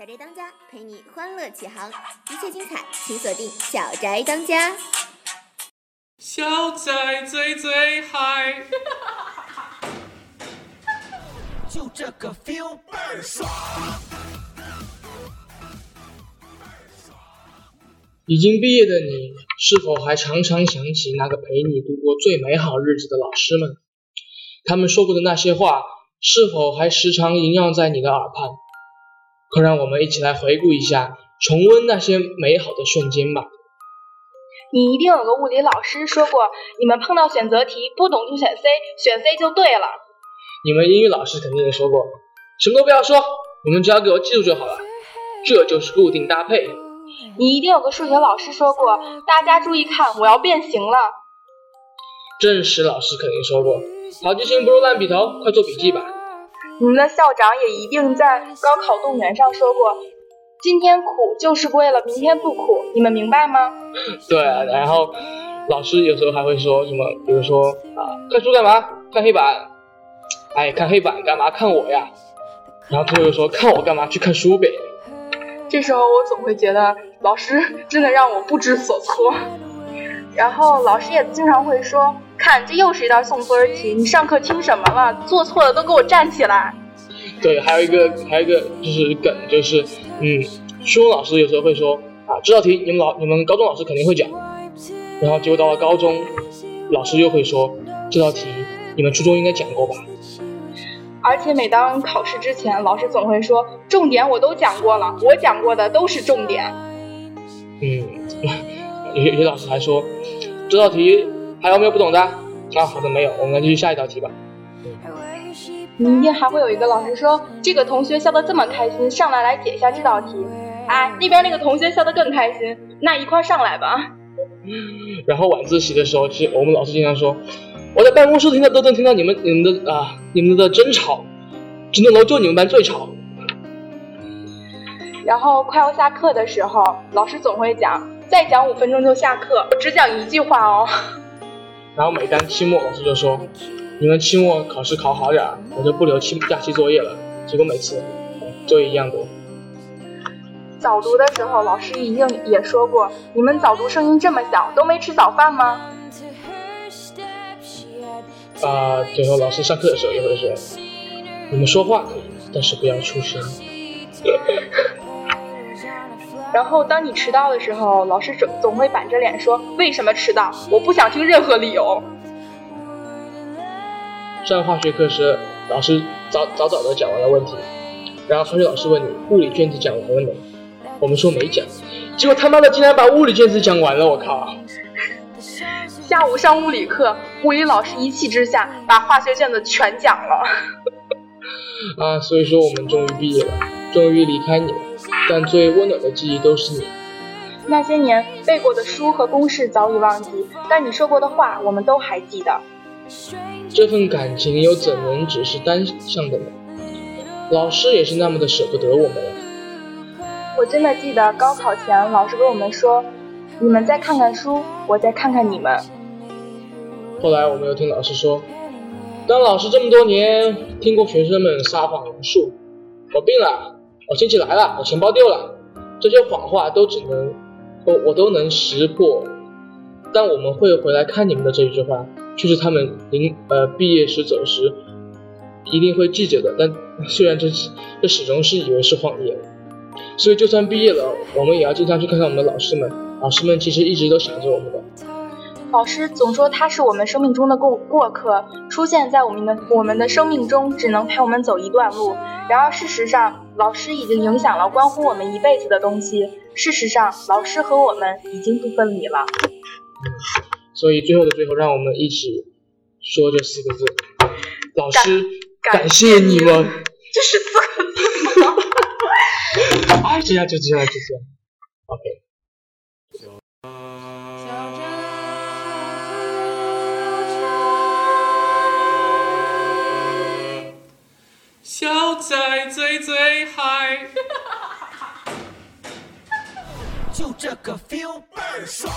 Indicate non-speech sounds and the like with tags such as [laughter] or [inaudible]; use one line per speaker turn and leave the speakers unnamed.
小宅当家陪你欢乐启航，一切精彩请锁定小宅当家。
小宅最最嗨，[laughs]
就这个 feel 倍儿爽。
已经毕业的你，是否还常常想起那个陪你度过最美好日子的老师们？他们说过的那些话，是否还时常萦绕在你的耳畔？快让我们一起来回顾一下，重温那些美好的瞬间吧。
你一定有个物理老师说过，你们碰到选择题不懂就选 C，选 C 就对了。
你们英语老师肯定也说过，什么都不要说，你们只要给我记住就好了。这就是固定搭配。
你一定有个数学老师说过，大家注意看，我要变形了。
正史老师肯定说过，好记性不如烂笔头，快做笔记吧。
你们的校长也一定在高考动员上说过，今天苦就是为了明天不苦，你们明白吗？
对啊，然后老师有时候还会说什么，比如说啊，看书干嘛？看黑板。哎，看黑板干嘛？看我呀。然后他又说，看我干嘛？去看书呗。
这时候我总会觉得老师真的让我不知所措。然后老师也经常会说，看这又是一道送分题，你上课听什么了？做错了都给我站起来。
对，还有一个还有一个就是梗，就是嗯，初中老师有时候会说啊，这道题你们老你们高中老师肯定会讲，然后结果到了高中，老师又会说这道题你们初中应该讲过吧。
而且每当考试之前，老师总会说重点我都讲过了，我讲过的都是重点。
嗯，[laughs] 有些有些老师还说这道题还有没有不懂的？啊，好的没有，我们来继续下一道题吧。
明天还会有一个老师说这个同学笑得这么开心，上来来解一下这道题。哎，那边那个同学笑得更开心，那一块上来吧。[laughs]
然后晚自习的时候，其实我们老师经常说。我在办公室听到都能听到你们你们的啊你们的争吵，整栋楼就你们班最吵。
然后快要下课的时候，老师总会讲再讲五分钟就下课，我只讲一句话哦。
然后每当期末，老师就说你们期末考试考好点儿，我就不留期假期作业了。结果每次作业一样多。
早读的时候，老师一定也说过，你们早读声音这么小，都没吃早饭吗？
啊，最后老师上课的时候也会说：“你们说话可以，但是不要出声。” [laughs]
然后当你迟到的时候，老师总总会板着脸说：“为什么迟到？我不想听任何理由。”
上化学课时，老师早早早的讲完了问题，然后化学老师问你物理卷子讲完了没？我们说没讲，结果他妈的竟然把物理卷子讲完了，我靠！
下午上物理课，物理老师一气之下把化学卷子全讲了。
啊，所以说我们终于毕业了，终于离开你了，但最温暖的记忆都是你。
那些年背过的书和公式早已忘记，但你说过的话我们都还记得。
这份感情又怎能只是单向的呢？老师也是那么的舍不得我们呀。
我真的记得高考前老师跟我们说，你们再看看书，我再看看你们。
后来我们又听老师说，当老师这么多年，听过学生们撒谎无数。我病了，我亲戚来了，我钱包丢了，这些谎话都只能，我我都能识破。但我们会回来看你们的这一句话，却是他们临呃毕业时走时一定会记着的。但 [laughs] 虽然这这始终是以为是谎言，所以就算毕业了，我们也要经常去看看我们的老师们。老师们其实一直都想着我们的。
老师总说他是我们生命中的过过客，出现在我们的我们的生命中，只能陪我们走一段路。然而事实上，老师已经影响了关乎我们一辈子的东西。事实上，老师和我们已经不分离了。
所以最后的最后，让我们一起说这四个字：老师，感谢你们。
这是四个字吗？
哎，[laughs] 这样就这样就这样。OK。
在最最嗨，[laughs]
就这个 feel 倍儿爽。